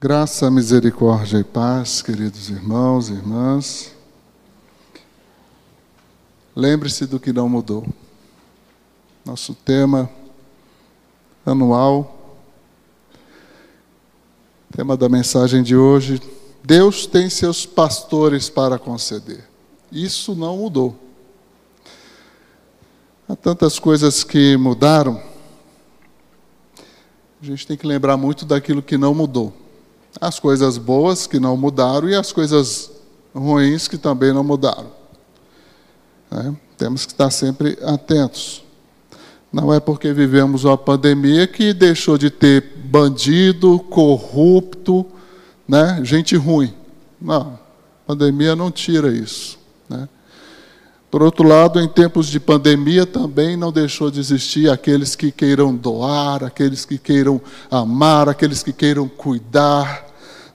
Graça, misericórdia e paz, queridos irmãos e irmãs. Lembre-se do que não mudou. Nosso tema anual, tema da mensagem de hoje: Deus tem seus pastores para conceder. Isso não mudou. Há tantas coisas que mudaram, a gente tem que lembrar muito daquilo que não mudou as coisas boas que não mudaram e as coisas ruins que também não mudaram. É, temos que estar sempre atentos. Não é porque vivemos uma pandemia que deixou de ter bandido, corrupto, né, gente ruim. Não, pandemia não tira isso. Né? Por outro lado, em tempos de pandemia também não deixou de existir aqueles que queiram doar, aqueles que queiram amar, aqueles que queiram cuidar,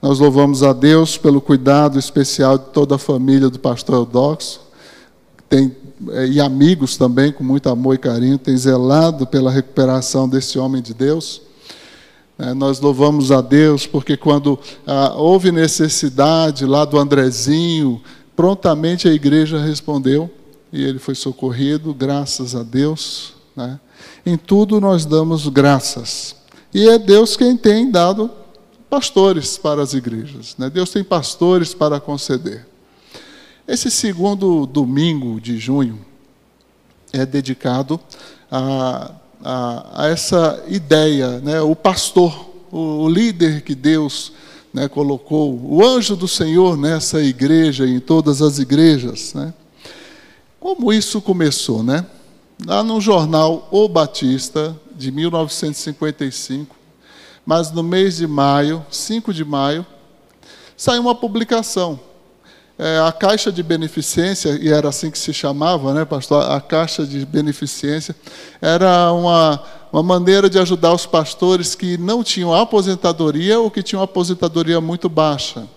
nós louvamos a Deus pelo cuidado especial de toda a família do pastor Eudoxo, tem, é, e amigos também, com muito amor e carinho, tem zelado pela recuperação desse homem de Deus. É, nós louvamos a Deus porque quando ah, houve necessidade lá do Andrezinho, prontamente a igreja respondeu e ele foi socorrido, graças a Deus. Né? Em tudo nós damos graças. E é Deus quem tem dado pastores para as igrejas. Né? Deus tem pastores para conceder. Esse segundo domingo de junho é dedicado a, a, a essa ideia, né? o pastor, o, o líder que Deus né, colocou, o anjo do Senhor nessa igreja e em todas as igrejas. Né? Como isso começou? Né? Lá no jornal O Batista, de 1955, mas no mês de maio, 5 de maio, saiu uma publicação. É, a Caixa de Beneficência, e era assim que se chamava, né, pastor? A Caixa de Beneficência era uma, uma maneira de ajudar os pastores que não tinham aposentadoria ou que tinham aposentadoria muito baixa.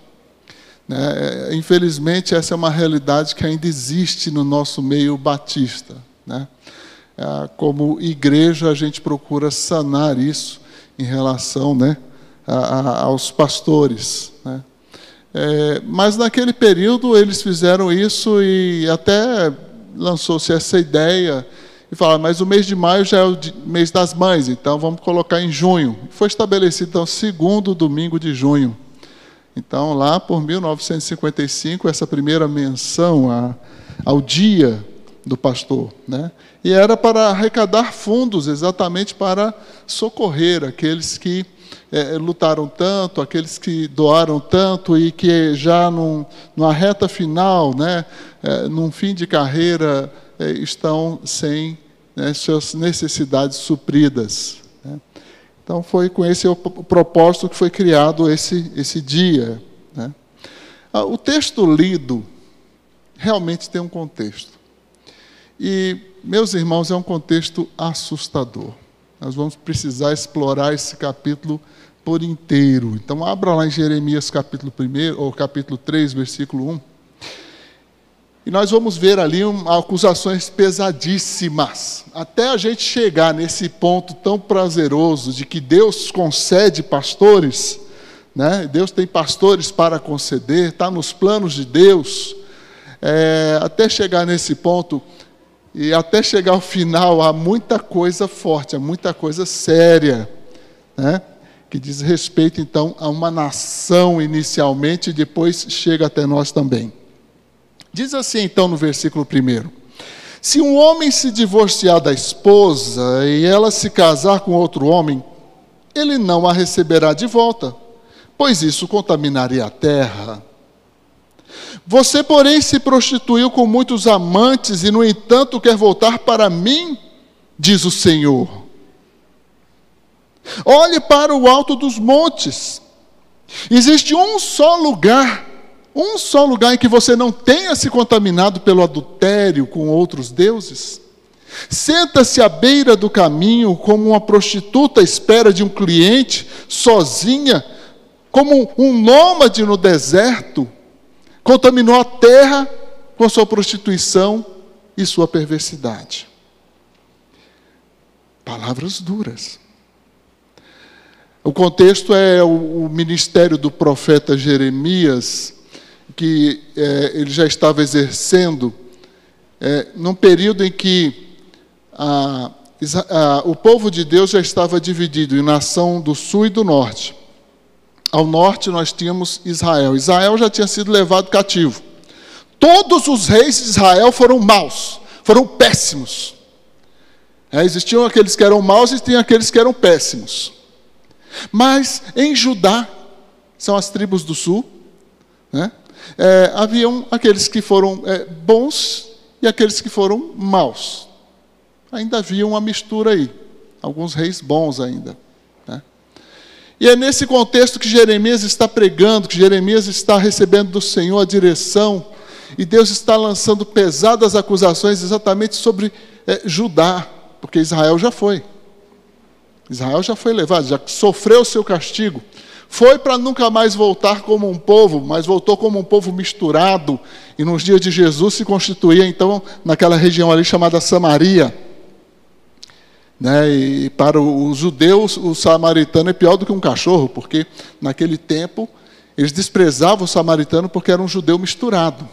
Né? É, infelizmente, essa é uma realidade que ainda existe no nosso meio batista. Né? É, como igreja, a gente procura sanar isso em relação né, a, a, aos pastores. Né. É, mas naquele período eles fizeram isso e até lançou-se essa ideia e falaram, mas o mês de maio já é o mês das mães, então vamos colocar em junho. Foi estabelecido então segundo domingo de junho. Então lá por 1955 essa primeira menção a, ao dia do pastor, né? E era para arrecadar fundos, exatamente para socorrer aqueles que é, lutaram tanto, aqueles que doaram tanto e que já num, numa reta final, né, é, num fim de carreira, é, estão sem né, suas necessidades supridas. Né? Então foi com esse propósito que foi criado esse, esse dia. Né? Ah, o texto lido realmente tem um contexto. E, meus irmãos, é um contexto assustador. Nós vamos precisar explorar esse capítulo por inteiro. Então, abra lá em Jeremias capítulo 1, ou capítulo 3, versículo 1. E nós vamos ver ali um, acusações pesadíssimas. Até a gente chegar nesse ponto tão prazeroso de que Deus concede pastores, né? Deus tem pastores para conceder, está nos planos de Deus. É, até chegar nesse ponto, e até chegar ao final, há muita coisa forte, há muita coisa séria, né? que diz respeito, então, a uma nação inicialmente e depois chega até nós também. Diz assim, então, no versículo 1: Se um homem se divorciar da esposa e ela se casar com outro homem, ele não a receberá de volta, pois isso contaminaria a terra. Você, porém, se prostituiu com muitos amantes e, no entanto, quer voltar para mim, diz o Senhor. Olhe para o alto dos montes. Existe um só lugar, um só lugar em que você não tenha se contaminado pelo adultério com outros deuses. Senta-se à beira do caminho como uma prostituta à espera de um cliente, sozinha, como um nômade no deserto contaminou a terra com sua prostituição e sua perversidade. Palavras duras. O contexto é o, ministério do profeta Jeremias, que é, ele já estava exercendo é, num período em que a, a, o povo de Deus já estava dividido em nação do sul e do norte. Ao norte nós tínhamos Israel. Israel já tinha sido levado cativo. Todos os reis de Israel foram maus, foram péssimos. É, existiam aqueles que eram maus e tinha aqueles que eram péssimos. Mas em Judá, são as tribos do sul, né? é, haviam aqueles que foram é, bons e aqueles que foram maus. Ainda havia uma mistura aí, alguns reis bons ainda. E é nesse contexto que Jeremias está pregando, que Jeremias está recebendo do Senhor a direção, e Deus está lançando pesadas acusações exatamente sobre é, Judá, porque Israel já foi. Israel já foi levado, já sofreu o seu castigo. Foi para nunca mais voltar como um povo, mas voltou como um povo misturado. E nos dias de Jesus se constituía então naquela região ali chamada Samaria. Né? E para os judeus, o samaritano é pior do que um cachorro, porque naquele tempo eles desprezavam o samaritano porque era um judeu misturado.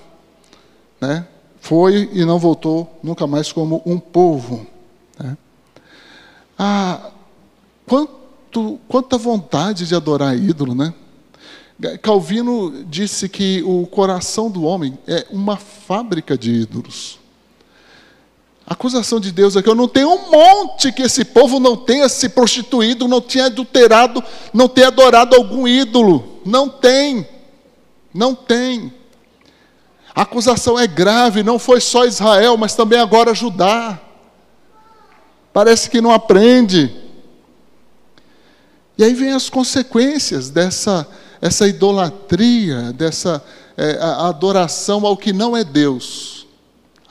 Né? Foi e não voltou nunca mais como um povo. Né? Ah, quanto, quanta vontade de adorar ídolo, né? Calvino disse que o coração do homem é uma fábrica de ídolos. A acusação de Deus é que eu não tenho um monte que esse povo não tenha se prostituído, não tenha adulterado, não tenha adorado algum ídolo. Não tem. Não tem. A acusação é grave, não foi só Israel, mas também agora Judá. Parece que não aprende. E aí vem as consequências dessa essa idolatria, dessa é, adoração ao que não é Deus,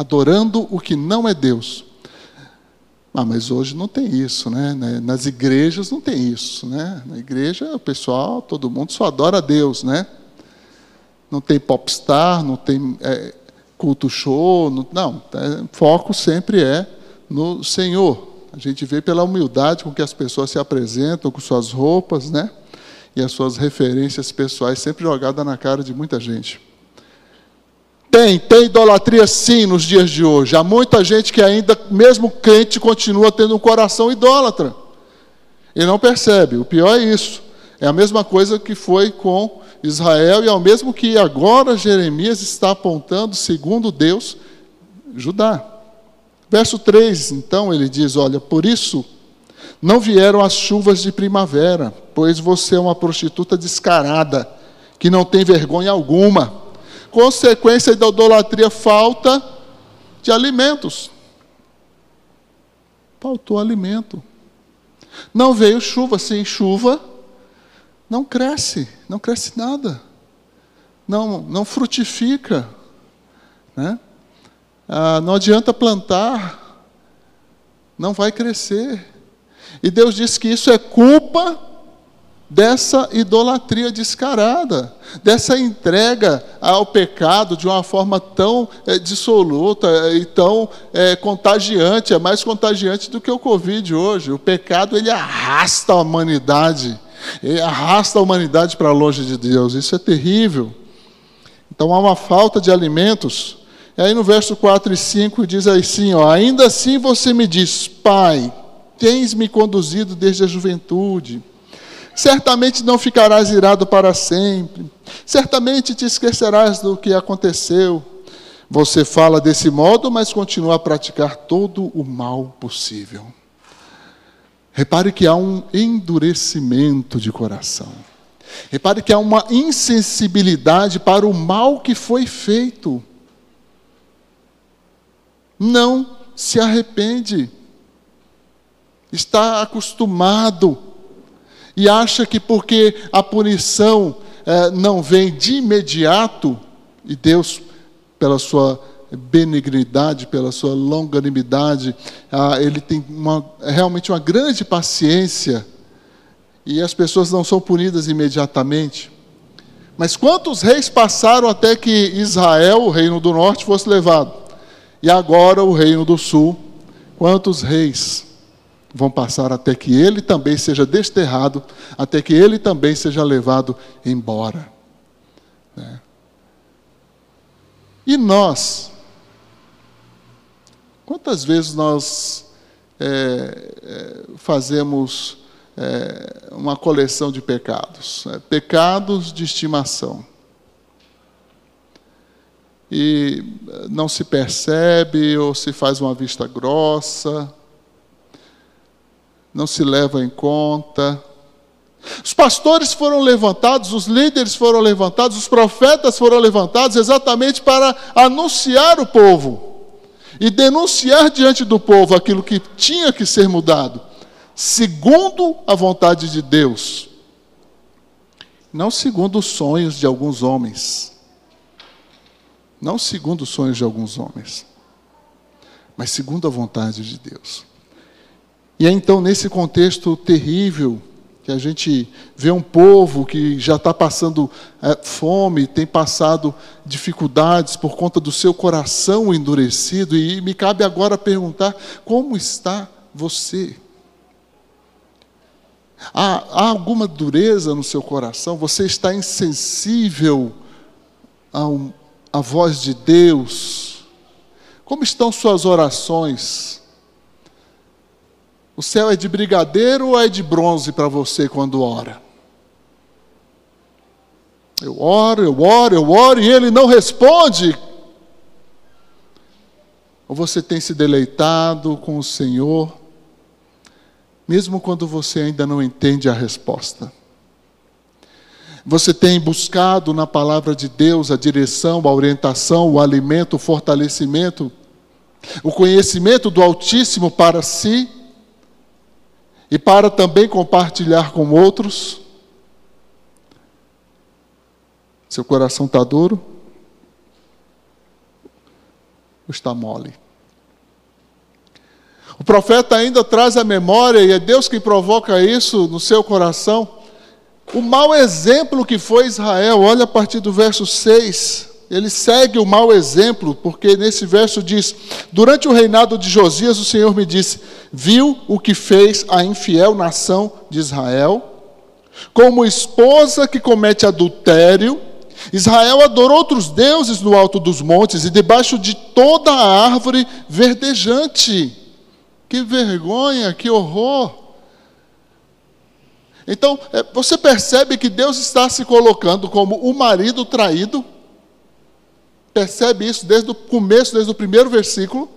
adorando o que não é Deus. Ah, mas hoje não tem isso, né? Nas igrejas não tem isso, né? Na igreja o pessoal, todo mundo só adora a Deus, né? Não tem popstar, não tem é, culto show, não, não é, foco sempre é no Senhor. A gente vê pela humildade com que as pessoas se apresentam, com suas roupas, né? E as suas referências pessoais sempre jogadas na cara de muita gente. Tem, tem idolatria sim nos dias de hoje. Há muita gente que ainda, mesmo crente, continua tendo um coração idólatra. E não percebe. O pior é isso. É a mesma coisa que foi com Israel e é o mesmo que agora Jeremias está apontando, segundo Deus, Judá. Verso 3, então, ele diz: Olha, por isso não vieram as chuvas de primavera, pois você é uma prostituta descarada, que não tem vergonha alguma. Consequência da idolatria, falta de alimentos. Faltou alimento. Não veio chuva, sem chuva, não cresce, não cresce nada. Não, não frutifica. Né? ah, não adianta plantar, não vai crescer. E Deus diz que isso é culpa dessa idolatria descarada, dessa entrega ao pecado de uma forma tão é, dissoluta e tão é, contagiante, é mais contagiante do que o Covid hoje. O pecado ele arrasta a humanidade, ele arrasta a humanidade para longe de Deus. Isso é terrível. Então há uma falta de alimentos e aí no verso 4 e 5 diz assim: ó, Ainda assim você me diz, Pai, tens me conduzido desde a juventude. Certamente não ficarás irado para sempre. Certamente te esquecerás do que aconteceu. Você fala desse modo, mas continua a praticar todo o mal possível. Repare que há um endurecimento de coração. Repare que há uma insensibilidade para o mal que foi feito não se arrepende, está acostumado e acha que porque a punição é, não vem de imediato, e Deus, pela sua benignidade, pela sua longanimidade, ah, ele tem uma, realmente uma grande paciência, e as pessoas não são punidas imediatamente. Mas quantos reis passaram até que Israel, o reino do norte, fosse levado? E agora o reino do sul, quantos reis? Vão passar até que ele também seja desterrado, até que ele também seja levado embora. Né? E nós, quantas vezes nós é, é, fazemos é, uma coleção de pecados? Né? pecados de estimação. E não se percebe ou se faz uma vista grossa não se leva em conta. Os pastores foram levantados, os líderes foram levantados, os profetas foram levantados exatamente para anunciar o povo e denunciar diante do povo aquilo que tinha que ser mudado, segundo a vontade de Deus, não segundo os sonhos de alguns homens, não segundo os sonhos de alguns homens, mas segundo a vontade de Deus. E é então nesse contexto terrível que a gente vê um povo que já está passando é, fome, tem passado dificuldades por conta do seu coração endurecido, e me cabe agora perguntar: como está você? Há, há alguma dureza no seu coração? Você está insensível à voz de Deus? Como estão suas orações? O céu é de brigadeiro ou é de bronze para você quando ora? Eu oro, eu oro, eu oro e ele não responde. Ou você tem se deleitado com o Senhor, mesmo quando você ainda não entende a resposta? Você tem buscado na palavra de Deus a direção, a orientação, o alimento, o fortalecimento, o conhecimento do Altíssimo para si? E para também compartilhar com outros. Seu coração está duro? Ou está mole? O profeta ainda traz a memória, e é Deus quem provoca isso no seu coração, o mau exemplo que foi Israel. Olha a partir do verso 6 ele segue o mau exemplo, porque nesse verso diz: Durante o reinado de Josias, o Senhor me disse: Viu o que fez a infiel nação de Israel? Como esposa que comete adultério, Israel adorou outros deuses no alto dos montes e debaixo de toda a árvore verdejante. Que vergonha, que horror! Então, é, você percebe que Deus está se colocando como o marido traído, percebe isso desde o começo, desde o primeiro versículo.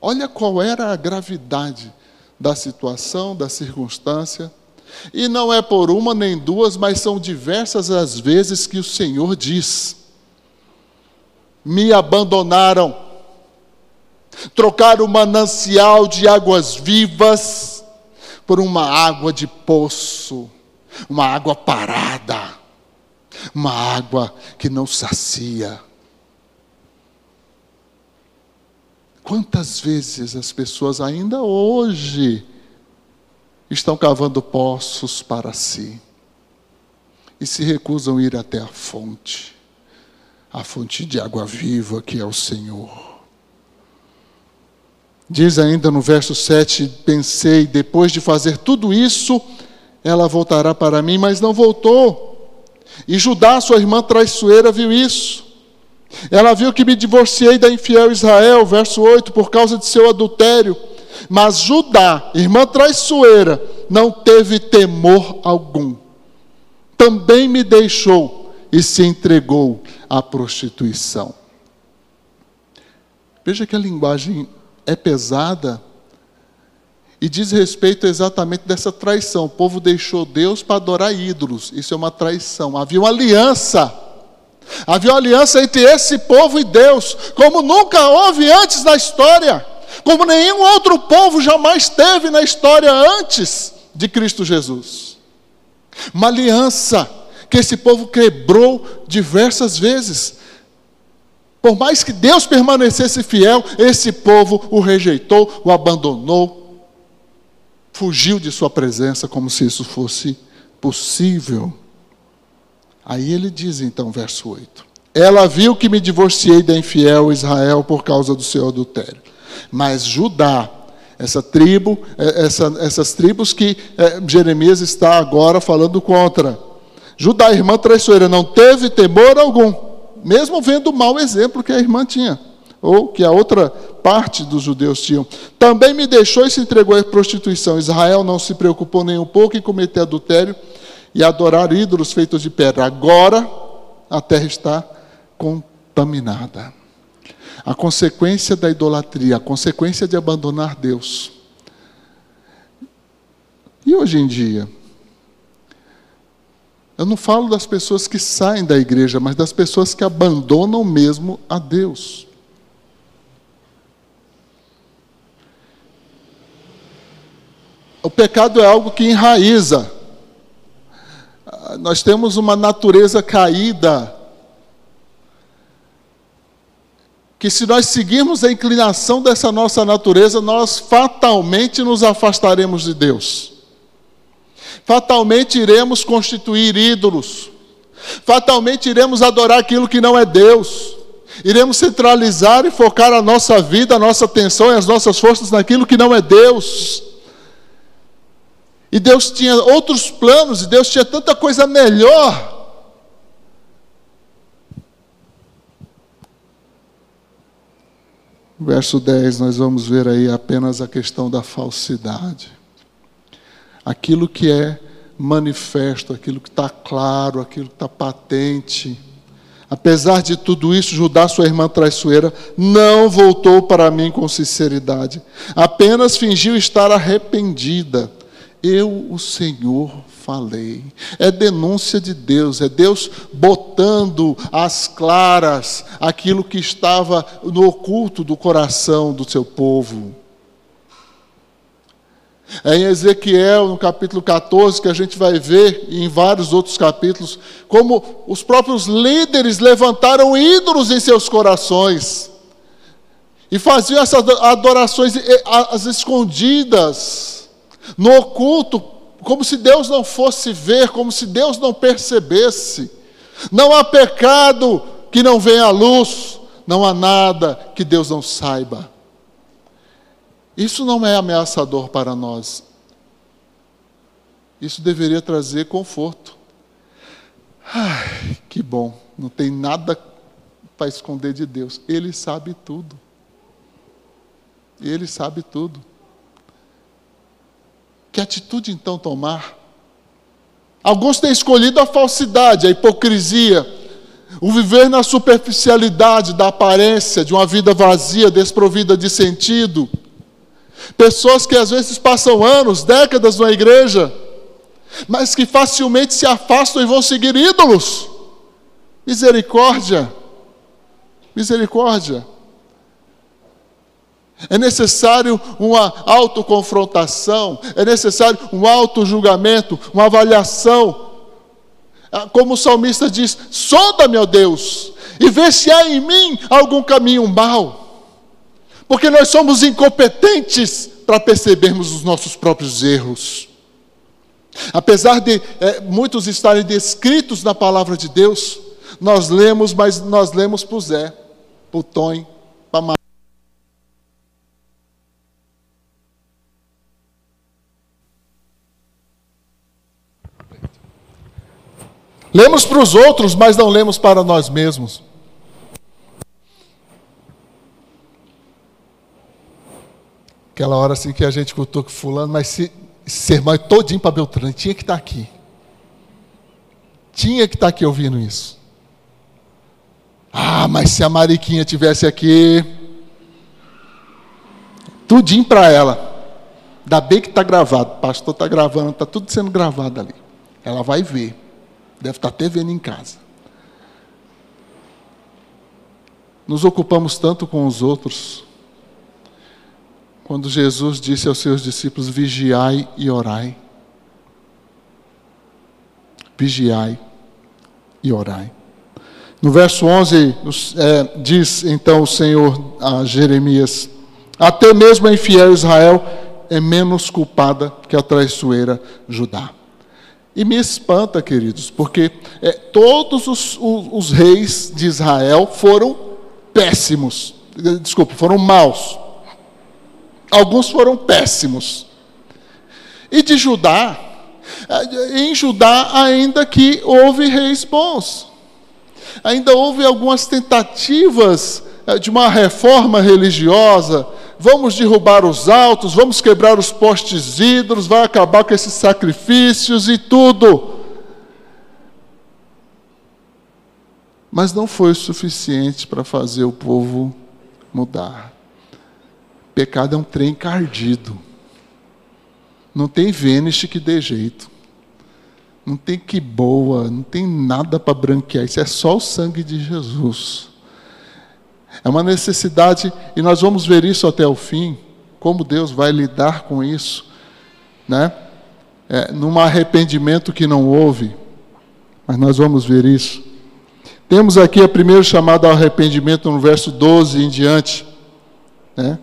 Olha qual era a gravidade da situação, da circunstância. E não é por uma nem duas, mas são diversas as vezes que o Senhor diz: Me abandonaram, trocaram o manancial de águas vivas por uma água de poço, uma água parada uma água que não sacia. Quantas vezes as pessoas ainda hoje estão cavando poços para si e se recusam a ir até a fonte, a fonte de água viva que é o Senhor. Diz ainda no verso 7: Pensei, depois de fazer tudo isso, ela voltará para mim, mas não voltou. E Judá, sua irmã traiçoeira, viu isso. Ela viu que me divorciei da infiel Israel, verso 8, por causa de seu adultério. Mas Judá, irmã traiçoeira, não teve temor algum. Também me deixou e se entregou à prostituição. Veja que a linguagem é pesada, e diz respeito exatamente dessa traição. O povo deixou Deus para adorar ídolos. Isso é uma traição. Havia uma aliança. Havia uma aliança entre esse povo e Deus, como nunca houve antes na história, como nenhum outro povo jamais teve na história antes de Cristo Jesus. Uma aliança que esse povo quebrou diversas vezes. Por mais que Deus permanecesse fiel, esse povo o rejeitou, o abandonou, fugiu de sua presença como se isso fosse possível. Aí ele diz então, verso 8: Ela viu que me divorciei da infiel Israel por causa do seu adultério. Mas Judá, essa tribo, é, essa, essas tribos que é, Jeremias está agora falando contra. Judá, irmã traiçoeira, não teve temor algum, mesmo vendo o mau exemplo que a irmã tinha, ou que a outra parte dos judeus tinham. Também me deixou e se entregou à prostituição. Israel não se preocupou nem um pouco em cometer adultério e adorar ídolos feitos de pedra. Agora a terra está contaminada. A consequência da idolatria, a consequência de abandonar Deus. E hoje em dia? Eu não falo das pessoas que saem da igreja, mas das pessoas que abandonam mesmo a Deus. O pecado é algo que enraiza. Nós temos uma natureza caída que se nós seguirmos a inclinação dessa nossa natureza, nós fatalmente nos afastaremos de Deus. Fatalmente iremos constituir ídolos. Fatalmente iremos adorar aquilo que não é Deus. Iremos centralizar e focar a nossa vida, a nossa atenção e as nossas forças naquilo que não é Deus. E Deus tinha outros planos, e Deus tinha tanta coisa melhor Verso 10, nós vamos ver aí apenas a questão da falsidade. Aquilo que é manifesto, aquilo que está claro, aquilo que está patente. Apesar de tudo isso, Judá, sua irmã traiçoeira, não voltou para mim com sinceridade, apenas fingiu estar arrependida. Eu, o Senhor, falei. É denúncia de Deus, é Deus botando às claras aquilo que estava no oculto do coração do seu povo. É em Ezequiel, no capítulo 14, que a gente vai ver, e em vários outros capítulos, como os próprios líderes levantaram ídolos em seus corações e faziam essas adorações as escondidas, no oculto, como se Deus não fosse ver, como se Deus não percebesse. Não há pecado que não venha à luz, não há nada que Deus não saiba. Isso não é ameaçador para nós. Isso deveria trazer conforto. Ai, que bom, não tem nada para esconder de Deus. Ele sabe tudo. Ele sabe tudo. Que atitude então tomar? Alguns têm escolhido a falsidade, a hipocrisia, o viver na superficialidade da aparência de uma vida vazia, desprovida de sentido. Pessoas que às vezes passam anos, décadas na igreja, mas que facilmente se afastam e vão seguir ídolos. Misericórdia. Misericórdia. É necessário uma autoconfrontação, é necessário um auto-julgamento, uma avaliação. Ah, como o salmista diz: sonda-me, ó Deus, e vê se há em mim algum caminho mau. Porque nós somos incompetentes para percebermos os nossos próprios erros. Apesar de é, muitos estarem descritos na palavra de Deus, nós lemos, mas nós lemos o Zé, o Tom, para Lemos para os outros, mas não lemos para nós mesmos. Aquela hora assim que a gente contou com fulano, mas se, sermão é todinho para Beltrano, tinha que estar tá aqui. Tinha que estar tá aqui ouvindo isso. Ah, mas se a Mariquinha tivesse aqui, tudinho para ela. Ainda bem que está gravado. O pastor está gravando, está tudo sendo gravado ali. Ela vai ver. Deve estar até vendo em casa. Nos ocupamos tanto com os outros. Quando Jesus disse aos seus discípulos: vigiai e orai. Vigiai e orai. No verso 11, é, diz então o Senhor a Jeremias: Até mesmo a infiel Israel é menos culpada que a traiçoeira Judá. E me espanta, queridos, porque é, todos os, os, os, reis de Israel foram péssimos, desculpe, foram maus. Alguns foram péssimos. E de Judá, eh, em Judá, ainda que houve reis bons. Ainda houve algumas tentativas eh, de uma reforma religiosa. Vamos derrubar os altos, vamos quebrar os postes ídolos, vai acabar com esses sacrifícios e tudo. Mas não foi o suficiente para fazer o povo mudar. Pecado é um trem cardido. Não tem Vênus que dê jeito. Não tem que boa, não tem nada para branquear. Isso é só o sangue de Jesus. É uma necessidade, e nós vamos ver isso até o fim, como Deus vai lidar com isso, né? É, num arrependimento que não houve, mas nós vamos ver isso. Temos aqui a primeira chamada ao arrependimento no verso 12 em diante, né?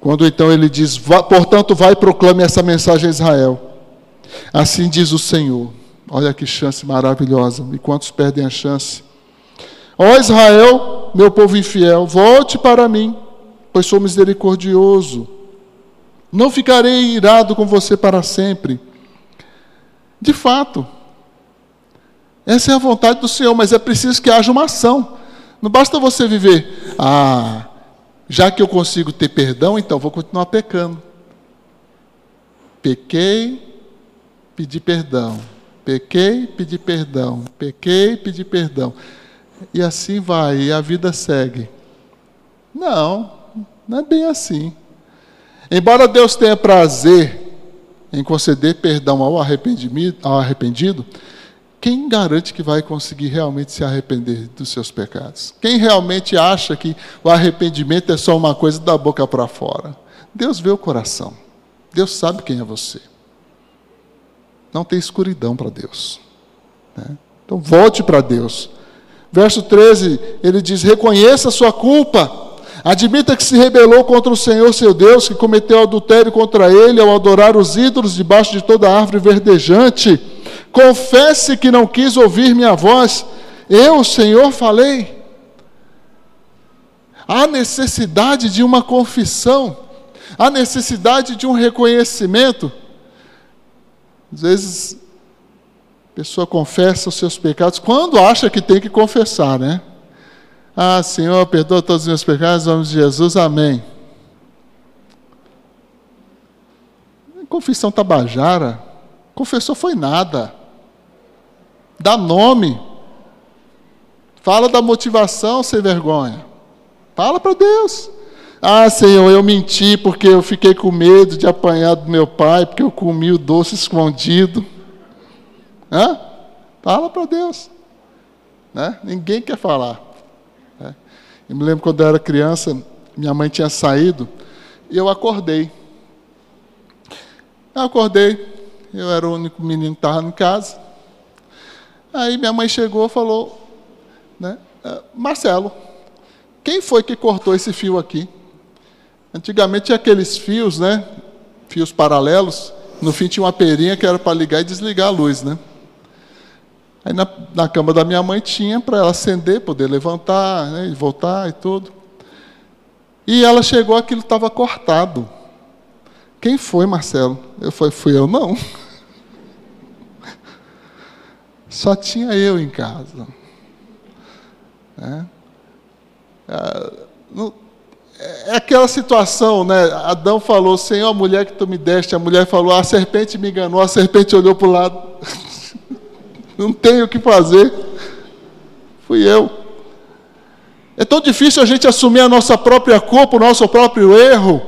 Quando então ele diz: Portanto, vai e proclame essa mensagem a Israel. Assim diz o Senhor. Olha que chance maravilhosa. E quantos perdem a chance? Ó Israel, meu povo infiel, volte para mim, pois sou misericordioso. Não ficarei irado com você para sempre. De fato, essa é a vontade do Senhor, mas é preciso que haja uma ação. Não basta você viver, ah, já que eu consigo ter perdão, então vou continuar pecando. Pequei, pedi perdão. Pequei, pedi perdão. Pequei, pedi perdão. E assim vai, e a vida segue. Não, não é bem assim. Embora Deus tenha prazer em conceder perdão ao arrependido, ao arrependido quem garante que vai conseguir realmente se arrepender dos seus pecados? Quem realmente acha que o arrependimento é só uma coisa da boca para fora? Deus vê o coração. Deus sabe quem é você. Não tem escuridão para Deus. Né? Então volte para Deus. Verso 13, ele diz: reconheça a sua culpa. Admita que se rebelou contra o Senhor seu Deus, que cometeu adultério contra ele ao adorar os ídolos debaixo de toda árvore verdejante Confesse que não quis ouvir minha voz. Eu, Senhor, falei. Há necessidade de uma confissão, há necessidade de um reconhecimento. Às vezes, a pessoa confessa os seus pecados quando acha que tem que confessar, né? Ah, Senhor, perdoa todos os meus pecados, em nome de Jesus, amém. Confissão tabajara, confessou foi nada dá nome. Fala da motivação sem vergonha. Fala para Deus. Ah, Senhor, eu menti porque eu fiquei com medo de apanhar do meu pai, porque eu comi o doce escondido. Hã? Fala para Deus. Né? Ninguém quer falar. Né? Eu me lembro quando eu era criança, minha mãe tinha saído e eu acordei. Eu acordei, eu era o único menino que estava em casa. Aí minha mãe chegou e falou, né, ah, Marcelo, quem foi que cortou esse fio aqui? Antigamente tinha aqueles fios, né? Fios paralelos. No fim tinha uma perinha que era para ligar e desligar a luz, né? Aí na, na cama da minha mãe tinha para ela acender, poder levantar, né, e voltar e tudo. E ela chegou, aquilo estava cortado. Quem foi, Marcelo? Eu falei, fui eu não. Só tinha eu em casa. Né? É aquela situação, né? Adão falou, Senhor, a mulher que tu me deste, a mulher falou, a serpente me enganou, a serpente olhou para o lado. Não tenho o que fazer. Fui eu. É tão difícil a gente assumir a nossa própria culpa, o nosso próprio erro,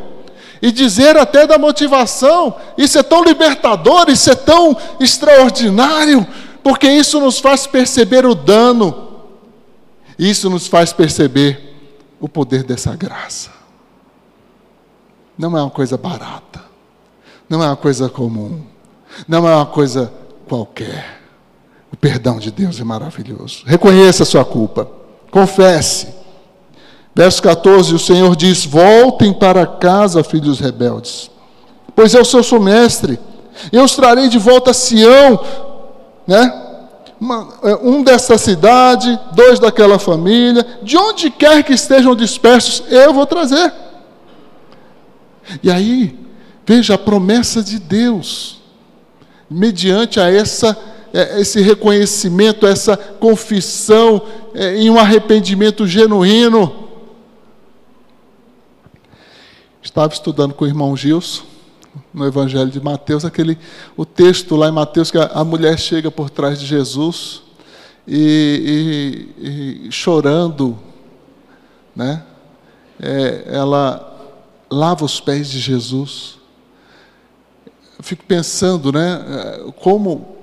e dizer até da motivação. Isso é tão libertador, isso é tão extraordinário porque isso nos faz perceber o dano, isso nos faz perceber o poder dessa graça. Não é uma coisa barata, não é uma coisa comum, não é uma coisa qualquer. O perdão de Deus é maravilhoso. Reconheça a sua culpa, confesse. Verso 14: o Senhor diz: Voltem para casa, filhos rebeldes, pois eu sou seu mestre, eu os trarei de volta a Sião, né? É, um dessa cidade, dois daquela família, de onde quer que estejam dispersos, eu vou trazer. E aí, veja a promessa de Deus, mediante a essa esse reconhecimento, essa confissão é, em um arrependimento genuíno. Estava estudando com o irmão Gilson, no Evangelho de Mateus, aquele, o texto lá em Mateus, que a, a mulher chega por trás de Jesus e, e, e chorando, né? É, ela lava os pés de Jesus. Fico pensando, né? Como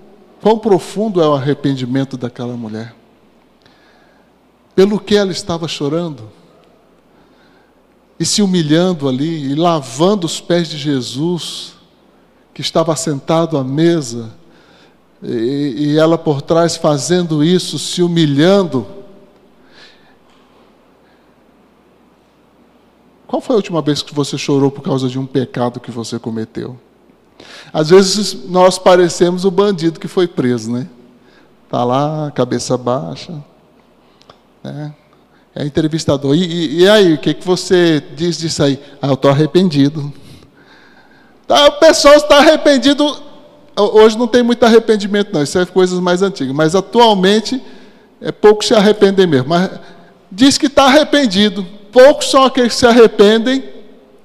Quão profundo é o arrependimento daquela mulher? Pelo que ela estava chorando? E se humilhando ali, e lavando os pés de Jesus, que estava sentado à mesa, e, e ela por trás fazendo isso, se humilhando. Qual foi a última vez que você chorou por causa de um pecado que você cometeu? Às vezes nós parecemos o bandido que foi preso, né? Está lá, cabeça baixa. Né? É entrevistador. E, e, e, aí, o que, que você diz disso aí? Ah, eu estou arrependido. Tá, o pessoal está arrependido. Hoje não tem muito arrependimento, não. Isso é coisas mais antigas. Mas atualmente, é pouco se arrependem mesmo. Mas diz que está arrependido. Poucos são aqueles que se arrependem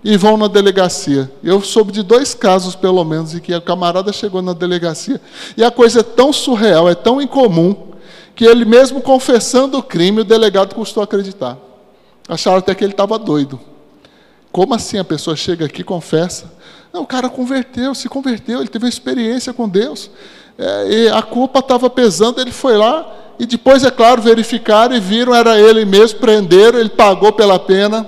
e vão na delegacia. Eu soube de dois casos, pelo menos, em que a camarada chegou na delegacia e a coisa é tão surreal, é tão incomum, que ele mesmo confessando o crime, o delegado custou acreditar. Acharam até que ele estava doido. Como assim a pessoa chega aqui e confessa? Não, o cara converteu, se converteu, ele teve uma experiência com Deus. É, a culpa estava pesando, ele foi lá e depois, é claro, verificaram e viram, era ele mesmo, prenderam, ele pagou pela pena.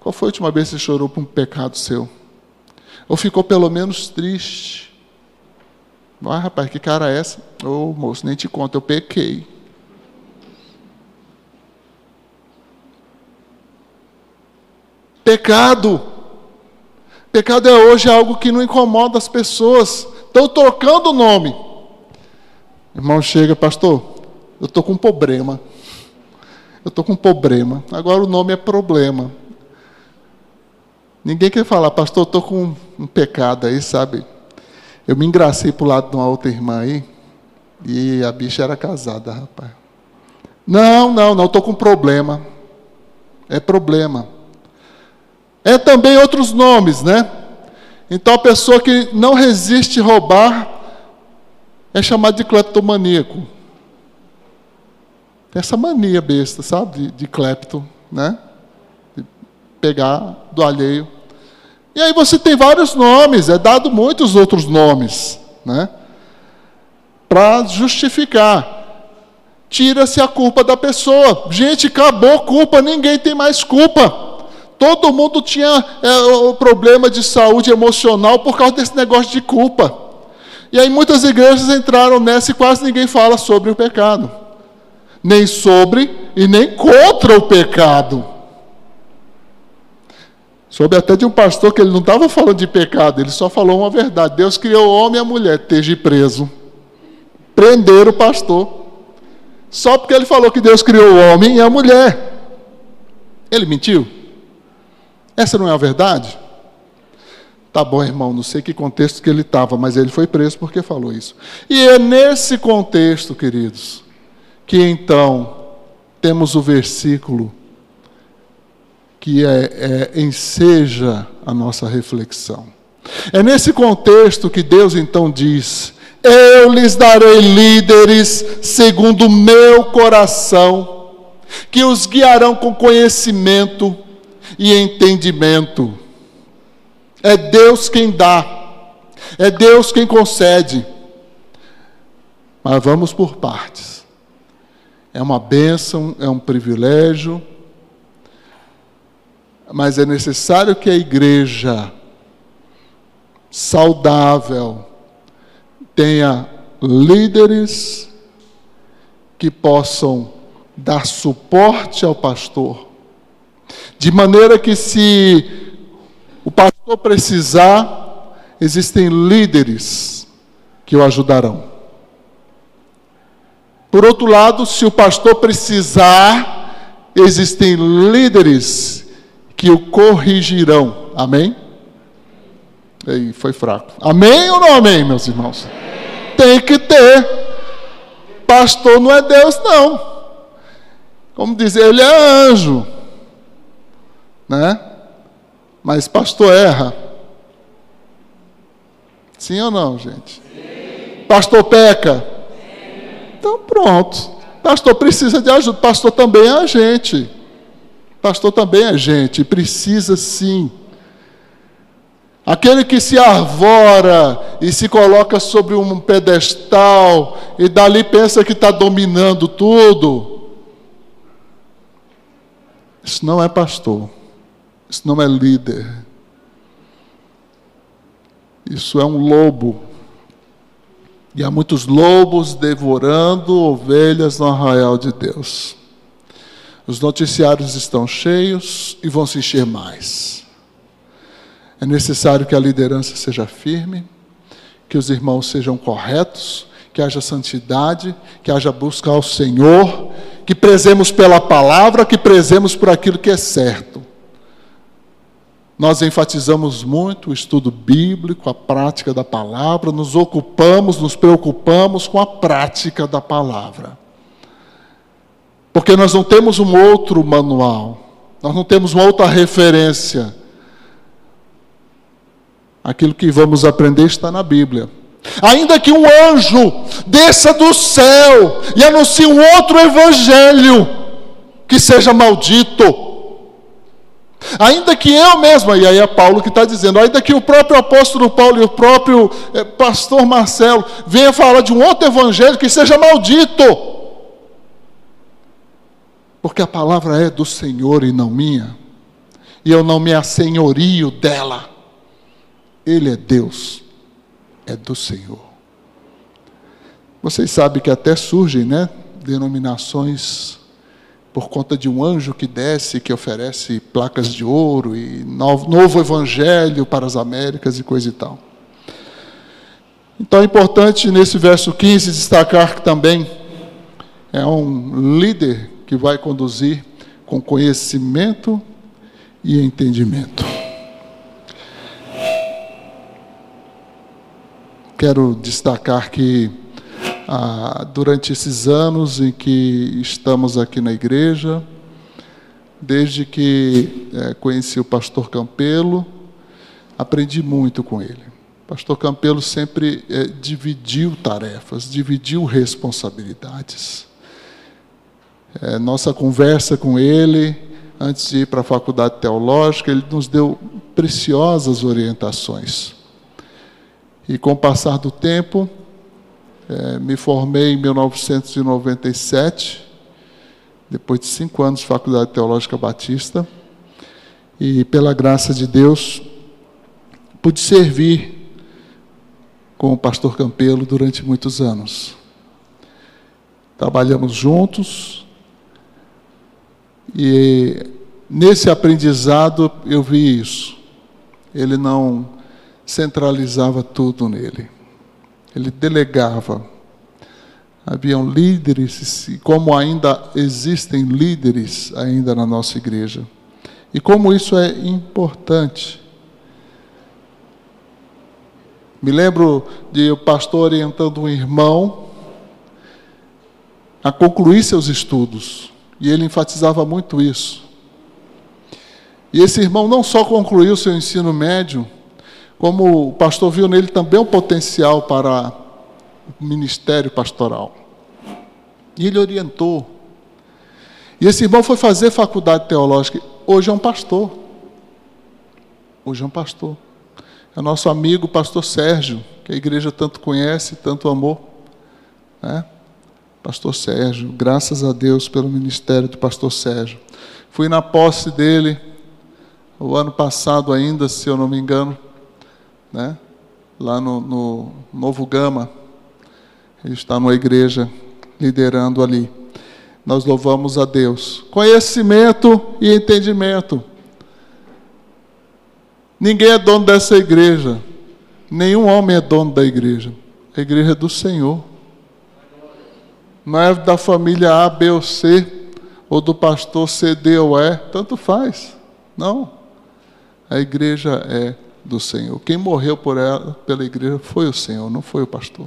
Qual foi a última vez que você chorou por um pecado seu? Ou ficou pelo menos triste? Vai, rapaz, que cara é essa? Ô, oh, moço, nem te conto, eu pequei. Pecado. Pecado é hoje algo que não incomoda as pessoas. Estão trocando o nome. Irmão chega, pastor, eu estou com um problema. Eu estou com um problema. Agora o nome é problema. Ninguém quer falar, pastor, estou com um pecado aí, sabe? Eu me engracei para o lado de uma outra irmã aí, e a bicha era casada, rapaz. Não, não, não, estou com problema. É problema. É também outros nomes, né? Então a pessoa que não resiste roubar é chamada de cleptomaníaco. Tem essa mania besta, sabe? De, de clepto, né? Pegar do alheio. E aí você tem vários nomes, é dado muitos outros nomes, né? Para justificar. Tira-se a culpa da pessoa. Gente, acabou culpa, ninguém tem mais culpa. Todo mundo tinha é, o problema de saúde emocional por causa desse negócio de culpa. E aí muitas igrejas entraram nessa e quase ninguém fala sobre o pecado. Nem sobre e nem contra o pecado. Soube até de um pastor que ele não estava falando de pecado, ele só falou uma verdade. Deus criou o homem e a mulher, esteja preso. Prenderam o pastor. Só porque ele falou que Deus criou o homem e a mulher. Ele mentiu? Essa não é a verdade? Tá bom, irmão, não sei que contexto que ele estava, mas ele foi preso porque falou isso. E é nesse contexto, queridos, que então temos o versículo que é, é, enseja a nossa reflexão. É nesse contexto que Deus então diz: Eu lhes darei líderes segundo o meu coração, que os guiarão com conhecimento e entendimento. É Deus quem dá, é Deus quem concede. Mas vamos por partes. É uma bênção, é um privilégio mas é necessário que a igreja saudável tenha líderes que possam dar suporte ao pastor, de maneira que, se o pastor precisar, existem líderes que o ajudarão. Por outro lado, se o pastor precisar, existem líderes que o corrigirão. Amém? Aí foi fraco. Amém ou não amém, meus irmãos? Tem que ter. Pastor não é Deus, não. Como dizer, ele é anjo. Né? Mas pastor erra. Sim ou não, gente? Sim. Pastor peca? Sim. Então pronto. Pastor precisa de ajuda. Pastor também é a gente. Pastor também é gente. Precisa sim. Aquele que se arvora e se coloca sobre um pedestal e dali pensa que está dominando tudo. Isso não é pastor. Isso não é líder. Isso é um lobo. E há muitos lobos devorando ovelhas no arraial de Deus. Os noticiários estão cheios e vão se encher mais. É necessário que a liderança seja firme, que os irmãos sejam corretos, que haja santidade, que haja busca ao Senhor, que prezemos pela palavra, que prezemos por aquilo que é certo. Nós enfatizamos muito o estudo bíblico, a prática da palavra, nos ocupamos, nos preocupamos com a prática da palavra. Porque nós não temos um outro manual, nós não temos uma outra referência. Aquilo que vamos aprender está na Bíblia. Ainda que um anjo desça do céu e anuncie um outro evangelho que seja maldito, Ainda que eu mesmo, e aí é Paulo que está dizendo, ainda que o próprio apóstolo Paulo e o próprio eh, pastor Marcelo venham falar de um outro evangelho que seja maldito, porque a palavra é do Senhor e não minha, e eu não me assenhorio dela, Ele é Deus, é do Senhor. Vocês sabem que até surgem, né, denominações por conta de um anjo que desce, que oferece placas de ouro e novo, novo evangelho para as Américas e coisa e tal. Então é importante nesse verso 15 destacar que também é um líder que vai conduzir com conhecimento e entendimento. Quero destacar que ah, durante esses anos em que estamos aqui na igreja, desde que é, conheci o pastor Campelo, aprendi muito com ele. O pastor Campelo sempre é, dividiu tarefas, dividiu responsabilidades. É, nossa conversa com ele, antes de ir para a faculdade teológica, ele nos deu preciosas orientações. E com o passar do tempo, é, me formei em 1997, depois de cinco anos de Faculdade Teológica Batista, e pela graça de Deus, pude servir com o pastor Campelo durante muitos anos. Trabalhamos juntos e nesse aprendizado eu vi isso. Ele não centralizava tudo nele ele delegava. Haviam líderes, e como ainda existem líderes ainda na nossa igreja. E como isso é importante. Me lembro de o pastor orientando um irmão a concluir seus estudos. E ele enfatizava muito isso. E esse irmão não só concluiu seu ensino médio, como o pastor viu nele também um potencial para o ministério pastoral. E ele orientou. E esse irmão foi fazer faculdade teológica. Hoje é um pastor. Hoje é um pastor. É nosso amigo, pastor Sérgio, que a igreja tanto conhece, tanto amou. Né? Pastor Sérgio, graças a Deus pelo ministério do pastor Sérgio. Fui na posse dele o ano passado ainda, se eu não me engano né? lá no, no Novo Gama. Ele está numa igreja liderando ali. Nós louvamos a Deus. Conhecimento e entendimento. Ninguém é dono dessa igreja. Nenhum homem é dono da igreja. A igreja é do Senhor. Não é da família A, B ou C, ou do pastor C, D ou E. Tanto faz. Não. A igreja é do Senhor. Quem morreu por ela, pela igreja foi o Senhor, não foi o pastor.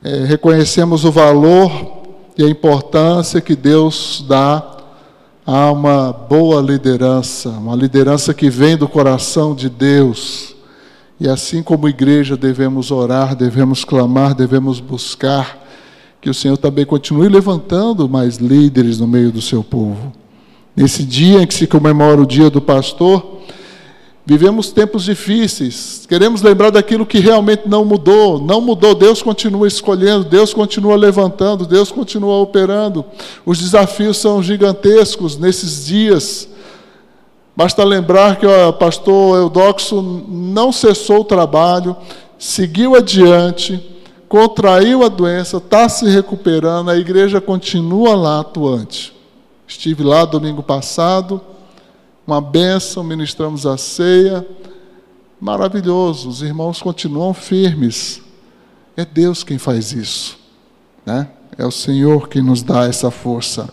É, reconhecemos o valor e a importância que Deus dá a uma boa liderança, uma liderança que vem do coração de Deus. E assim como igreja devemos orar, devemos clamar, devemos buscar que o Senhor também continue levantando mais líderes no meio do seu povo. Nesse dia em que se comemora o dia do pastor, vivemos tempos difíceis, queremos lembrar daquilo que realmente não mudou. Não mudou, Deus continua escolhendo, Deus continua levantando, Deus continua operando. Os desafios são gigantescos nesses dias. Basta lembrar que o pastor Eudoxo não cessou o trabalho, seguiu adiante contraiu a doença, está se recuperando, a igreja continua lá atuante. Estive lá domingo passado, uma bênção, ministramos a ceia, maravilhoso, os irmãos continuam firmes. É Deus quem faz isso, né? É o Senhor quem nos dá essa força.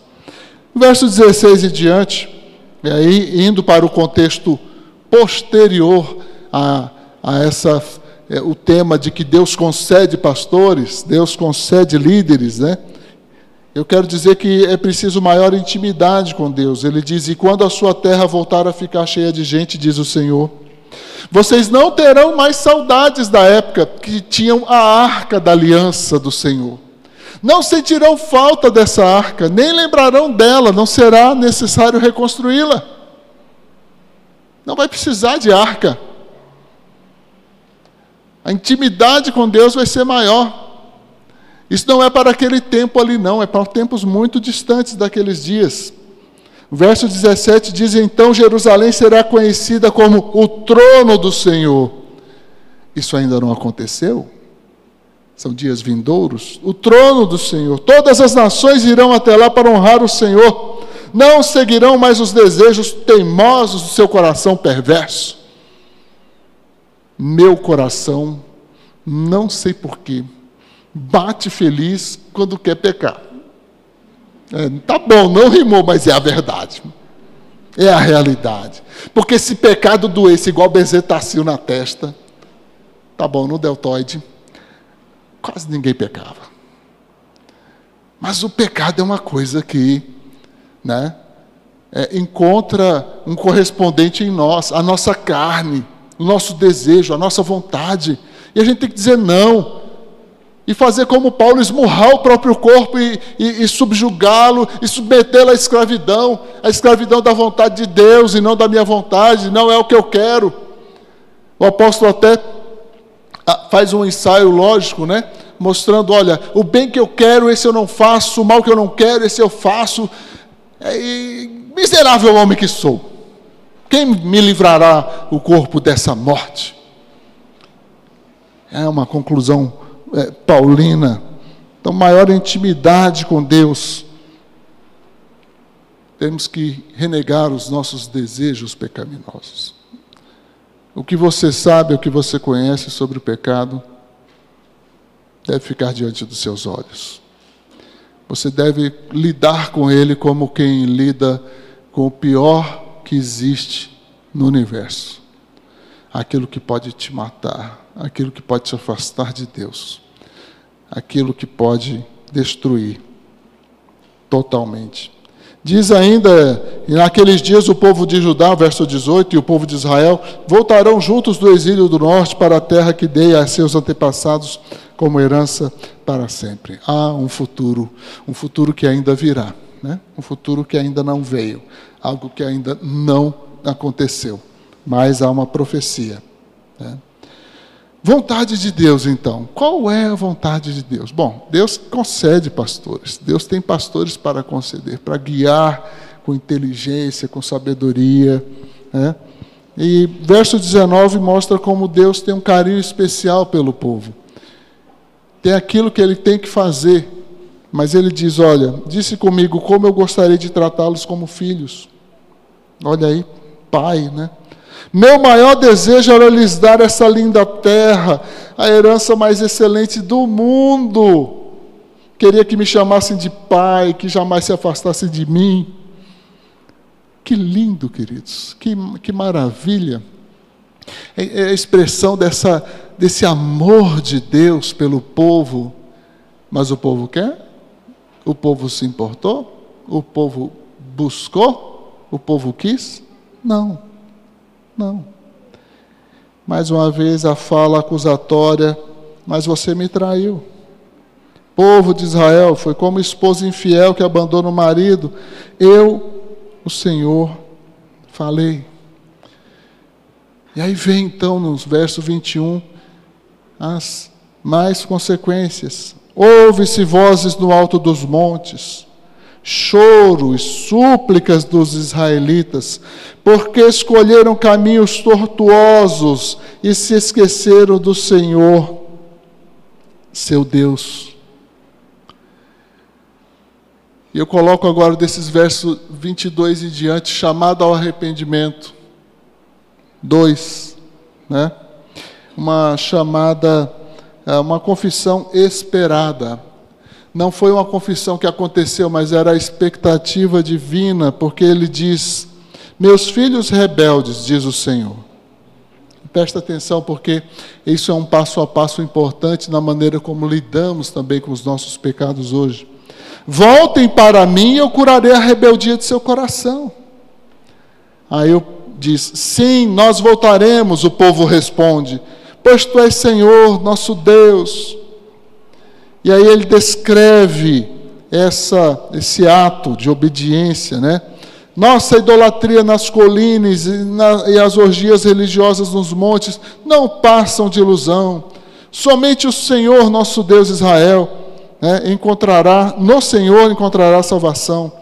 verso 16 e diante, e aí indo para o contexto posterior a, a essa é, o tema de que Deus concede pastores, Deus concede líderes, né? Eu quero dizer que é preciso maior intimidade com Deus. Ele diz: E quando a sua terra voltar a ficar cheia de gente, diz o Senhor, vocês não terão mais saudades da época que tinham a arca da aliança do Senhor. Não sentirão falta dessa arca, nem lembrarão dela, não será necessário reconstruí-la. Não vai precisar de arca. A intimidade com Deus vai ser maior. Isso não é para aquele tempo ali, não, é para tempos muito distantes daqueles dias. O verso 17 diz: Então Jerusalém será conhecida como o trono do Senhor. Isso ainda não aconteceu? São dias vindouros. O trono do Senhor. Todas as nações irão até lá para honrar o Senhor. Não seguirão mais os desejos teimosos do seu coração perverso meu coração, não sei porquê, bate feliz quando quer pecar. É, tá bom, não rimou, mas é a verdade. É a realidade. Porque se pecado doesse igual bezetacil na testa, tá bom, no deltoide, quase ninguém pecava. Mas o pecado é uma coisa que, né, é, encontra um correspondente em nós, a nossa carne o nosso desejo, a nossa vontade. E a gente tem que dizer não. E fazer como Paulo, esmurrar o próprio corpo e, e, e subjugá-lo e submetê-lo à escravidão, a escravidão da vontade de Deus e não da minha vontade, não é o que eu quero. O apóstolo até ah, faz um ensaio lógico, né? Mostrando, olha, o bem que eu quero, esse eu não faço, o mal que eu não quero, esse eu faço. É, e, miserável homem que sou. Quem me livrará o corpo dessa morte? É uma conclusão é, paulina. Então, maior intimidade com Deus. Temos que renegar os nossos desejos pecaminosos. O que você sabe, o que você conhece sobre o pecado, deve ficar diante dos seus olhos. Você deve lidar com ele como quem lida com o pior que existe no universo. Aquilo que pode te matar, aquilo que pode te afastar de Deus, aquilo que pode destruir totalmente. Diz ainda, naqueles dias o povo de Judá, verso 18, e o povo de Israel voltarão juntos do exílio do norte para a terra que dei a seus antepassados como herança para sempre. Há um futuro, um futuro que ainda virá, né? um futuro que ainda não veio, algo que ainda não aconteceu, mas há uma profecia. Né? Vontade de Deus, então. Qual é a vontade de Deus? Bom, Deus concede pastores. Deus tem pastores para conceder, para guiar com inteligência, com sabedoria. Né? E verso 19 mostra como Deus tem um carinho especial pelo povo. Tem aquilo que ele tem que fazer, mas ele diz: Olha, disse comigo como eu gostaria de tratá-los como filhos. Olha aí, pai, né? Meu maior desejo era lhes dar essa linda terra, a herança mais excelente do mundo. Queria que me chamassem de pai, que jamais se afastassem de mim. Que lindo, queridos, que, que maravilha. É, é a expressão dessa, desse amor de Deus pelo povo. Mas o povo quer? O povo se importou? O povo buscou? O povo quis? Não, não. Mais uma vez a fala acusatória, mas você me traiu. Povo de Israel, foi como esposa infiel que abandona o marido. Eu, o Senhor, falei. E aí vem então nos versos 21 as mais consequências. Ouve-se vozes no alto dos montes, choro e súplicas dos israelitas, porque escolheram caminhos tortuosos e se esqueceram do Senhor, seu Deus. E eu coloco agora desses versos 22 em diante, chamado ao arrependimento. Dois, né? Uma chamada, uma confissão esperada. Não foi uma confissão que aconteceu, mas era a expectativa divina, porque ele diz: Meus filhos rebeldes, diz o Senhor. Presta atenção, porque isso é um passo a passo importante na maneira como lidamos também com os nossos pecados hoje. Voltem para mim e eu curarei a rebeldia de seu coração. Aí eu diz: Sim, nós voltaremos. O povo responde: Pois tu és Senhor, nosso Deus. E aí ele descreve essa, esse ato de obediência, né? Nossa idolatria nas colinas e, na, e as orgias religiosas nos montes não passam de ilusão. Somente o Senhor, nosso Deus Israel, né, encontrará, no Senhor encontrará salvação.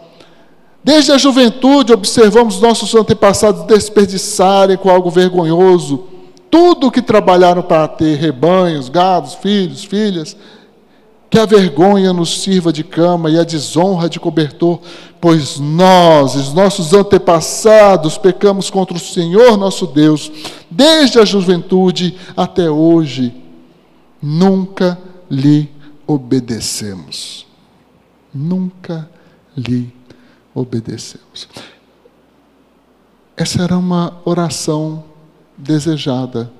Desde a juventude observamos nossos antepassados desperdiçarem com algo vergonhoso tudo que trabalharam para ter rebanhos, gados, filhos, filhas. Que a vergonha nos sirva de cama e a desonra de cobertor, pois nós, os nossos antepassados, pecamos contra o Senhor nosso Deus, desde a juventude até hoje. Nunca lhe obedecemos. Nunca lhe obedecemos. Essa era uma oração desejada.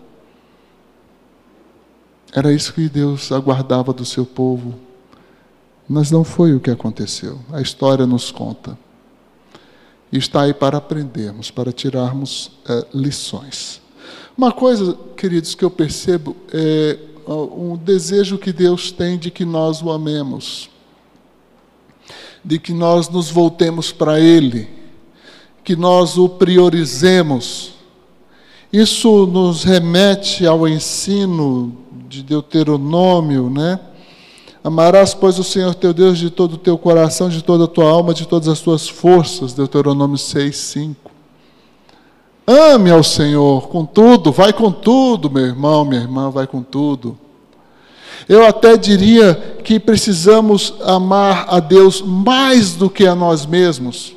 Era isso que Deus aguardava do seu povo. Mas não foi o que aconteceu. A história nos conta. E está aí para aprendermos, para tirarmos é, lições. Uma coisa, queridos, que eu percebo é um desejo que Deus tem de que nós o amemos, de que nós nos voltemos para Ele, que nós o priorizemos. Isso nos remete ao ensino de Deuteronômio, né? Amarás, pois, o Senhor teu Deus de todo o teu coração, de toda a tua alma, de todas as tuas forças. Deuteronômio 6, 5. Ame ao Senhor com tudo, vai com tudo, meu irmão, minha irmã, vai com tudo. Eu até diria que precisamos amar a Deus mais do que a nós mesmos.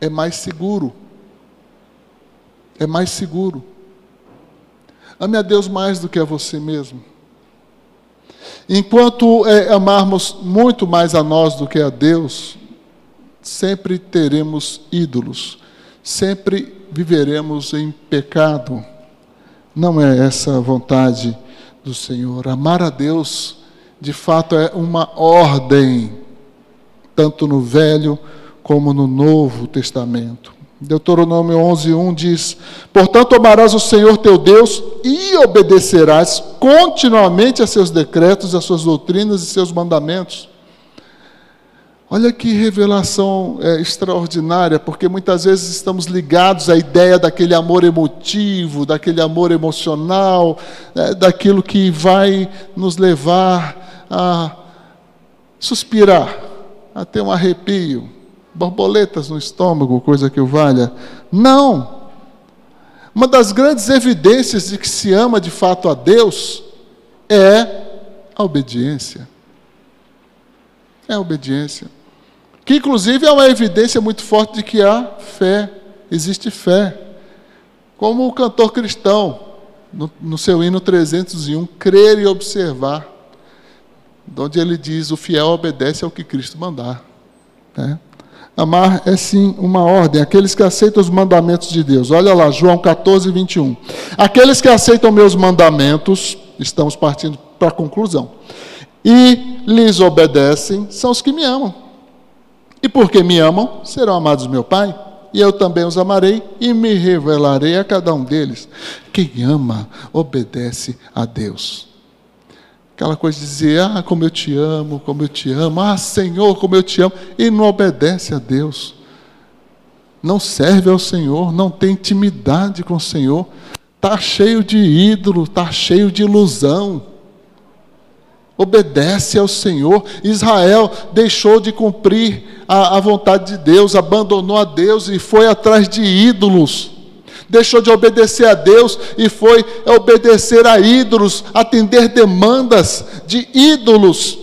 É mais seguro. É mais seguro. Ame a Deus mais do que a você mesmo. Enquanto é, amarmos muito mais a nós do que a Deus, sempre teremos ídolos, sempre viveremos em pecado. Não é essa a vontade do Senhor. Amar a Deus, de fato, é uma ordem, tanto no Velho como no Novo Testamento. Deuteronômio 11:1 diz: Portanto, amarás o Senhor teu Deus e obedecerás continuamente a seus decretos, a suas doutrinas e seus mandamentos. Olha que revelação é, extraordinária, porque muitas vezes estamos ligados à ideia daquele amor emotivo, daquele amor emocional, é, daquilo que vai nos levar a suspirar, a ter um arrepio, borboletas no estômago, coisa que o valha. Não! Uma das grandes evidências de que se ama de fato a Deus é a obediência. É a obediência. Que inclusive é uma evidência muito forte de que há fé, existe fé. Como o cantor cristão, no, no seu hino 301, crer e observar, onde ele diz: o fiel obedece ao que Cristo mandar. Né? Amar é sim uma ordem. Aqueles que aceitam os mandamentos de Deus. Olha lá, João 14, 21. Aqueles que aceitam meus mandamentos, estamos partindo para a conclusão, e lhes obedecem, são os que me amam. E porque me amam, serão amados do meu Pai, e eu também os amarei e me revelarei a cada um deles. Quem ama, obedece a Deus. Aquela coisa de dizer, ah, como eu te amo, como eu te amo, ah, Senhor, como eu te amo, e não obedece a Deus. Não serve ao Senhor, não tem intimidade com o Senhor, está cheio de ídolo, está cheio de ilusão. Obedece ao Senhor. Israel deixou de cumprir a, a vontade de Deus, abandonou a Deus e foi atrás de ídolos deixou de obedecer a Deus e foi obedecer a ídolos, atender demandas de ídolos.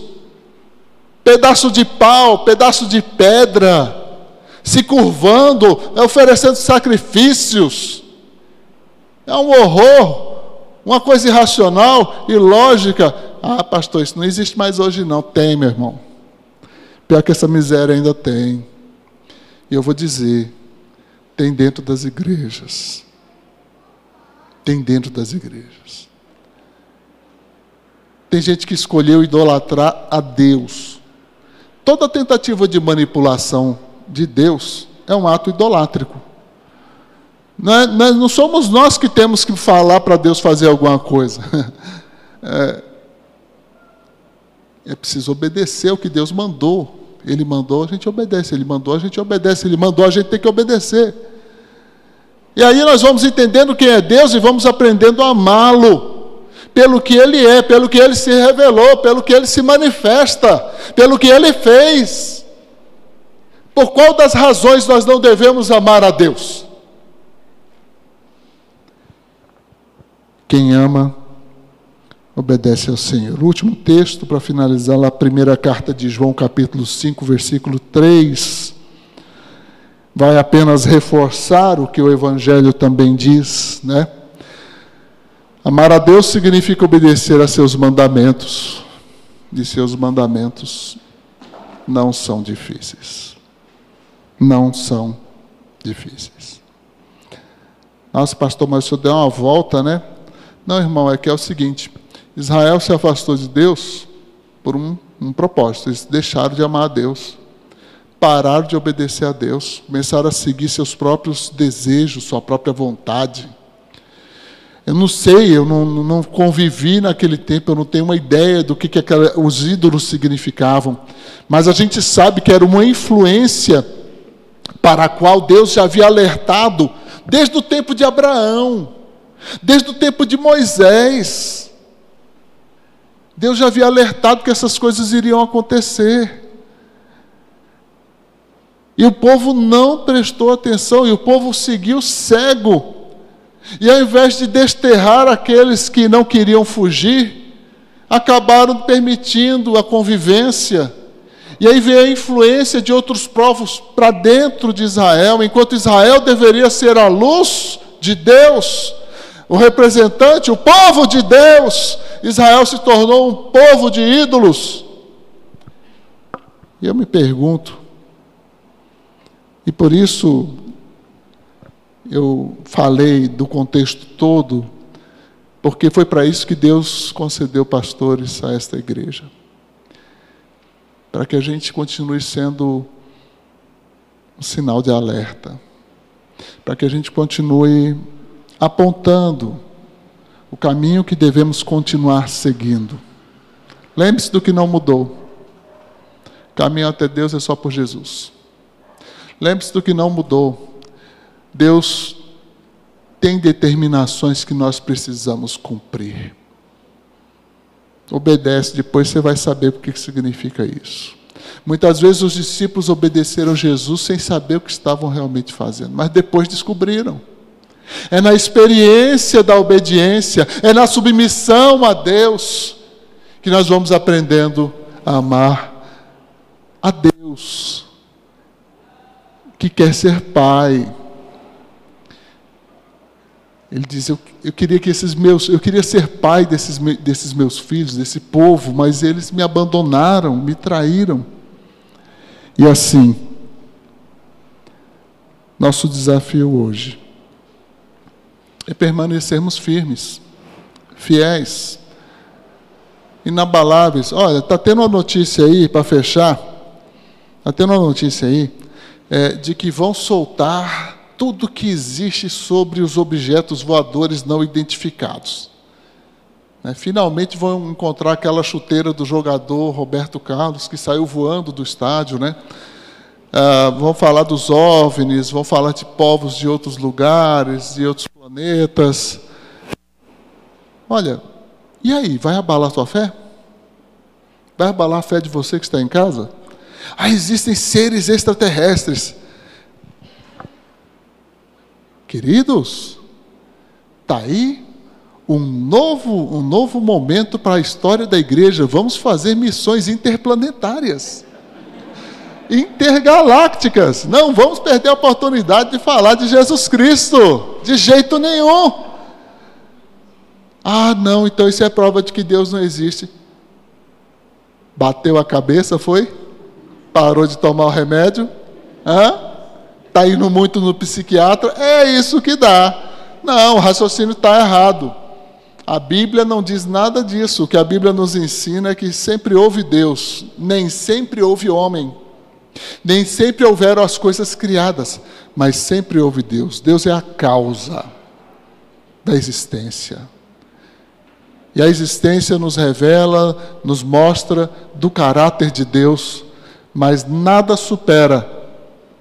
Pedaço de pau, pedaço de pedra, se curvando, oferecendo sacrifícios. É um horror, uma coisa irracional e lógica. Ah, pastor, isso não existe mais hoje, não. Tem, meu irmão. Pior que essa miséria ainda tem. E eu vou dizer: tem dentro das igrejas. Tem dentro das igrejas. Tem gente que escolheu idolatrar a Deus. Toda tentativa de manipulação de Deus é um ato idolátrico. Não, é, não, é, não somos nós que temos que falar para Deus fazer alguma coisa. É, é preciso obedecer o que Deus mandou. Ele mandou, a gente obedece. Ele mandou, a gente obedece. Ele mandou, a gente tem que obedecer. E aí nós vamos entendendo quem é Deus e vamos aprendendo a amá-lo. Pelo que ele é, pelo que ele se revelou, pelo que ele se manifesta, pelo que ele fez. Por qual das razões nós não devemos amar a Deus? Quem ama obedece ao Senhor. O último texto para finalizar lá, a primeira carta de João, capítulo 5, versículo 3. Vai apenas reforçar o que o Evangelho também diz, né? Amar a Deus significa obedecer a seus mandamentos, e seus mandamentos não são difíceis. Não são difíceis. Nossa, pastor, mas o senhor deu uma volta, né? Não, irmão, é que é o seguinte: Israel se afastou de Deus por um, um propósito. Eles deixaram de amar a Deus, pararam de obedecer a Deus, começaram a seguir seus próprios desejos, sua própria vontade. Eu não sei, eu não, não convivi naquele tempo, eu não tenho uma ideia do que, que aquela, os ídolos significavam. Mas a gente sabe que era uma influência para a qual Deus já havia alertado desde o tempo de Abraão, desde o tempo de Moisés. Deus já havia alertado que essas coisas iriam acontecer. E o povo não prestou atenção, e o povo seguiu cego. E ao invés de desterrar aqueles que não queriam fugir, acabaram permitindo a convivência. E aí veio a influência de outros povos para dentro de Israel, enquanto Israel deveria ser a luz de Deus, o representante, o povo de Deus, Israel se tornou um povo de ídolos. E eu me pergunto, e por isso eu falei do contexto todo, porque foi para isso que Deus concedeu pastores a esta igreja. Para que a gente continue sendo um sinal de alerta. Para que a gente continue apontando o caminho que devemos continuar seguindo. Lembre-se do que não mudou. Caminho até Deus é só por Jesus. Lembre-se do que não mudou. Deus tem determinações que nós precisamos cumprir. Obedece, depois você vai saber o que significa isso. Muitas vezes os discípulos obedeceram Jesus sem saber o que estavam realmente fazendo, mas depois descobriram. É na experiência da obediência, é na submissão a Deus, que nós vamos aprendendo a amar a Deus que quer ser pai. Ele diz: eu, eu, queria que esses meus, eu queria ser pai desses, desses meus filhos, desse povo, mas eles me abandonaram, me traíram. E assim, Nosso desafio hoje é permanecermos firmes, fiéis, inabaláveis. Olha, está tendo uma notícia aí, para fechar, está tendo uma notícia aí, é, de que vão soltar tudo que existe sobre os objetos voadores não identificados. É, finalmente vão encontrar aquela chuteira do jogador Roberto Carlos, que saiu voando do estádio, né? Ah, vão falar dos OVNIs, vão falar de povos de outros lugares, de outros planetas. Olha, e aí, vai abalar a tua fé? Vai abalar a fé de você que está em casa? Ah, existem seres extraterrestres. Queridos, está aí um novo, um novo momento para a história da igreja. Vamos fazer missões interplanetárias, intergalácticas. Não vamos perder a oportunidade de falar de Jesus Cristo, de jeito nenhum. Ah, não, então isso é prova de que Deus não existe. Bateu a cabeça, foi? Parou de tomar o remédio? Está indo muito no psiquiatra? É isso que dá. Não, o raciocínio está errado. A Bíblia não diz nada disso. O que a Bíblia nos ensina é que sempre houve Deus, nem sempre houve homem. Nem sempre houveram as coisas criadas, mas sempre houve Deus. Deus é a causa da existência. E a existência nos revela, nos mostra do caráter de Deus, mas nada supera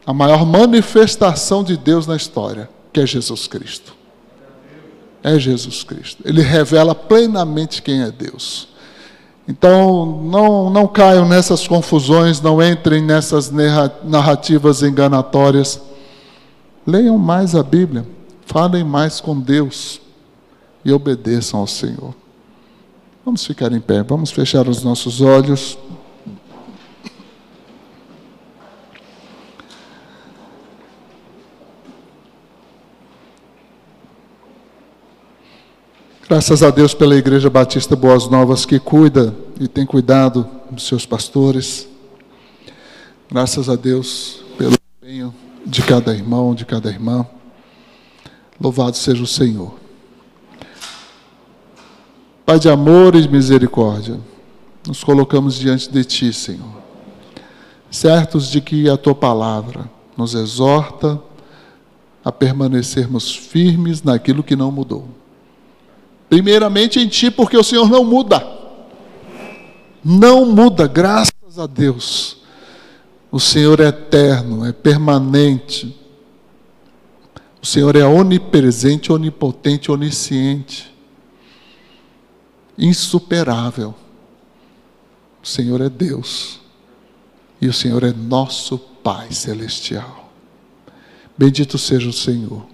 a maior manifestação de Deus na história, que é Jesus Cristo. É Jesus Cristo. Ele revela plenamente quem é Deus. Então, não, não caiam nessas confusões, não entrem nessas narrativas enganatórias. Leiam mais a Bíblia, falem mais com Deus e obedeçam ao Senhor. Vamos ficar em pé, vamos fechar os nossos olhos. Graças a Deus pela Igreja Batista Boas Novas que cuida e tem cuidado dos seus pastores. Graças a Deus pelo empenho de cada irmão, de cada irmã. Louvado seja o Senhor. Pai de amor e misericórdia, nos colocamos diante de Ti, Senhor, certos de que a Tua palavra nos exorta a permanecermos firmes naquilo que não mudou. Primeiramente em Ti, porque o Senhor não muda. Não muda, graças a Deus. O Senhor é eterno, é permanente. O Senhor é onipresente, onipotente, onisciente insuperável. O Senhor é Deus e o Senhor é nosso Pai celestial. Bendito seja o Senhor.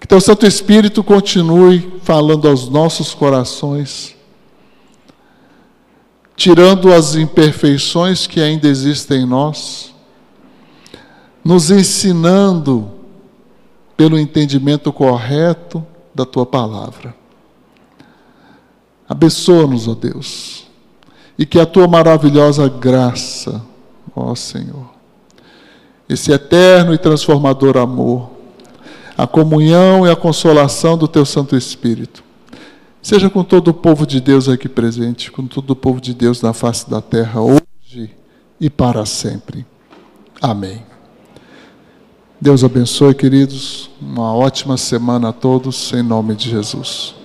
Que teu Santo Espírito continue falando aos nossos corações, tirando as imperfeições que ainda existem em nós, nos ensinando pelo entendimento correto da tua palavra. Abençoa-nos, ó Deus. E que a tua maravilhosa graça, ó Senhor, esse eterno e transformador amor, a comunhão e a consolação do teu Santo Espírito, seja com todo o povo de Deus aqui presente, com todo o povo de Deus na face da terra, hoje e para sempre. Amém. Deus abençoe, queridos. Uma ótima semana a todos, em nome de Jesus.